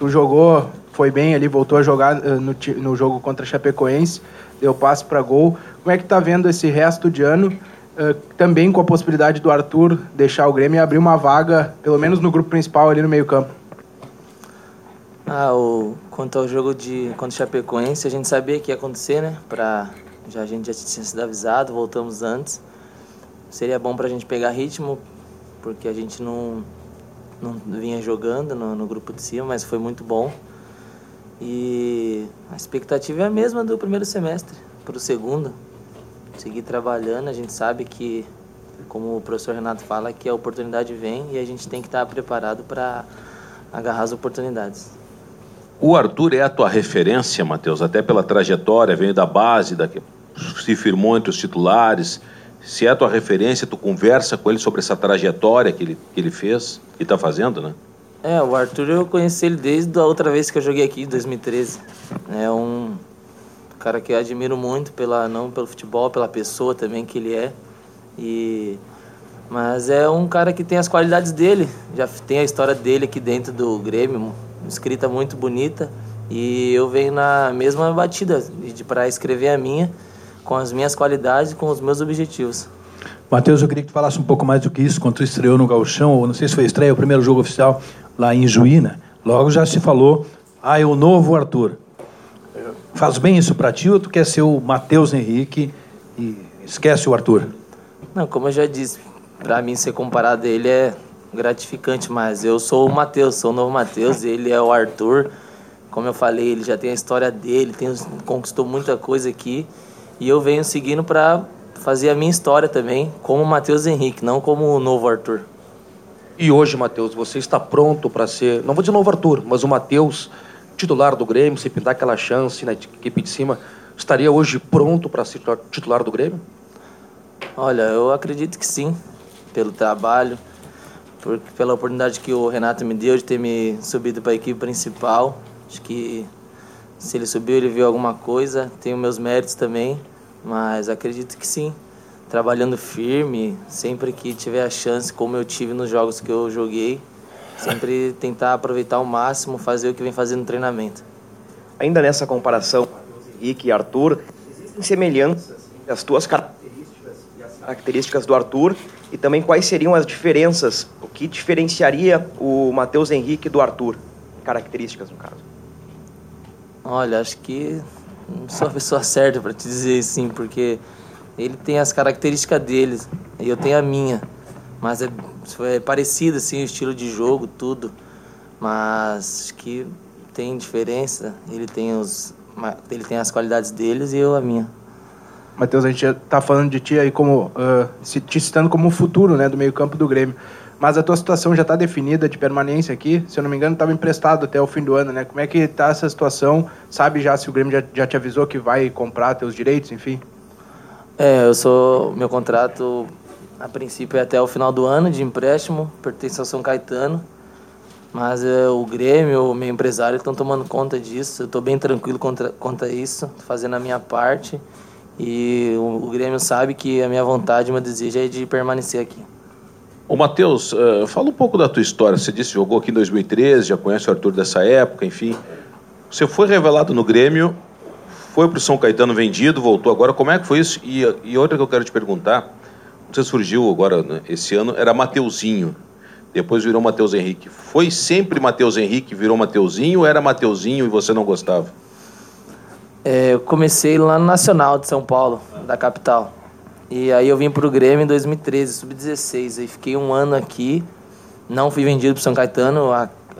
tu jogou, foi bem ali, voltou a jogar uh, no, no jogo contra Chapecoense, deu passe para gol. Como é que tá vendo esse resto de ano? Uh, também com a possibilidade do Arthur deixar o Grêmio e abrir uma vaga, pelo menos no grupo principal ali no meio-campo. Ah, o, quanto ao jogo de contra o Chapecoense, a gente sabia que ia acontecer, né? Pra, já, a gente já tinha sido avisado, voltamos antes. Seria bom para a gente pegar ritmo, porque a gente não, não vinha jogando no, no grupo de cima, mas foi muito bom. E a expectativa é a mesma do primeiro semestre para o segundo. Seguir trabalhando, a gente sabe que, como o professor Renato fala, que a oportunidade vem e a gente tem que estar preparado para agarrar as oportunidades. O Arthur é a tua referência, Matheus, até pela trajetória, veio da base, da, se firmou entre os titulares. Se é a tua referência, tu conversa com ele sobre essa trajetória que ele, que ele fez e está fazendo, né? É, o Arthur eu conheci ele desde a outra vez que eu joguei aqui, em 2013. É um cara que eu admiro muito, pela, não pelo futebol, pela pessoa também que ele é. E mas é um cara que tem as qualidades dele, já tem a história dele aqui dentro do Grêmio, escrita muito bonita e eu venho na mesma batida de para escrever a minha com as minhas qualidades e com os meus objetivos. Matheus, eu queria que tu falasse um pouco mais do que isso, quando tu estreou no Gauchão, ou não sei se foi estreia, o primeiro jogo oficial lá em Juína, logo já se falou, ah, é o novo Arthur. Faz bem isso para ti ou tu quer ser o Matheus Henrique e esquece o Arthur? Não, como eu já disse, para mim ser comparado a ele é gratificante, mas eu sou o Matheus, sou o novo Matheus, ele é o Arthur. Como eu falei, ele já tem a história dele, tem, conquistou muita coisa aqui. E eu venho seguindo para fazer a minha história também, como o Matheus Henrique, não como o novo Arthur. E hoje, Matheus, você está pronto para ser, não vou dizer novo Arthur, mas o Matheus, titular do Grêmio, se pintar aquela chance na equipe de cima, estaria hoje pronto para ser titular do Grêmio? Olha, eu acredito que sim, pelo trabalho, por, pela oportunidade que o Renato me deu de ter me subido para a equipe principal. Acho que se ele subiu, ele viu alguma coisa. Tenho meus méritos também, mas acredito que sim. Trabalhando firme, sempre que tiver a chance, como eu tive nos jogos que eu joguei, sempre tentar aproveitar ao máximo, fazer o que vem fazendo no treinamento. Ainda nessa comparação, Henrique e Arthur, existem semelhanças entre as tuas características e as características do Arthur e também quais seriam as diferenças, o que diferenciaria o Matheus Henrique do Arthur, características no caso? Olha, acho que não sou a pessoa certa para te dizer assim, porque ele tem as características dele e eu tenho a minha, mas é, é parecido assim o estilo de jogo, tudo, mas acho que tem diferença. Ele tem os, ele tem as qualidades deles e eu a minha. Matheus, a gente está falando de ti aí como uh, te citando como o futuro, né, do meio campo do Grêmio. Mas a tua situação já está definida de permanência aqui. Se eu não me engano, estava emprestado até o fim do ano, né? Como é que está essa situação? Sabe já se o Grêmio já, já te avisou que vai comprar teus direitos, enfim? É, eu sou meu contrato a princípio é até o final do ano de empréstimo, pertence ao São Caetano. Mas é, o Grêmio, o meu empresário estão tomando conta disso. Eu estou bem tranquilo contra, contra isso, fazendo a minha parte. E o, o Grêmio sabe que a minha vontade, meu desejo é de permanecer aqui. Ô, Matheus, uh, fala um pouco da tua história. Você disse que jogou aqui em 2013, já conhece o Arthur dessa época, enfim. Você foi revelado no Grêmio, foi para o São Caetano vendido, voltou agora. Como é que foi isso? E, e outra que eu quero te perguntar, você surgiu agora, né, esse ano, era Mateuzinho. Depois virou Matheus Henrique. Foi sempre Matheus Henrique, virou Mateuzinho ou era Mateuzinho e você não gostava? É, eu comecei lá no Nacional de São Paulo, da capital. E aí eu vim pro Grêmio em 2013, sub-16. Aí fiquei um ano aqui, não fui vendido pro São Caetano.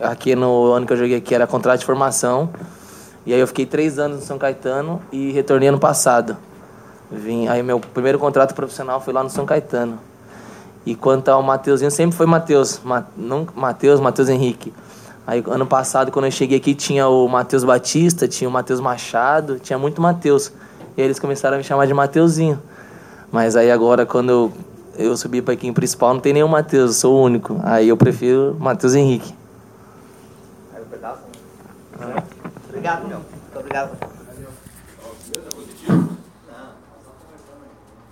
Aqui no ano que eu joguei aqui era contrato de formação. E aí eu fiquei três anos no São Caetano e retornei ano passado. Vim, aí meu primeiro contrato profissional foi lá no São Caetano. E quanto ao Mateuzinho, sempre foi Matheus. Matheus, Matheus Henrique. Aí ano passado, quando eu cheguei aqui, tinha o Matheus Batista, tinha o Matheus Machado, tinha muito Matheus. E aí eles começaram a me chamar de Mateuzinho. Mas aí agora, quando eu, eu subi para aqui equipe principal, não tem nenhum Matheus, eu sou o único. Aí eu prefiro Matheus Henrique. Né? Obrigado, meu. Muito obrigado. Valeu.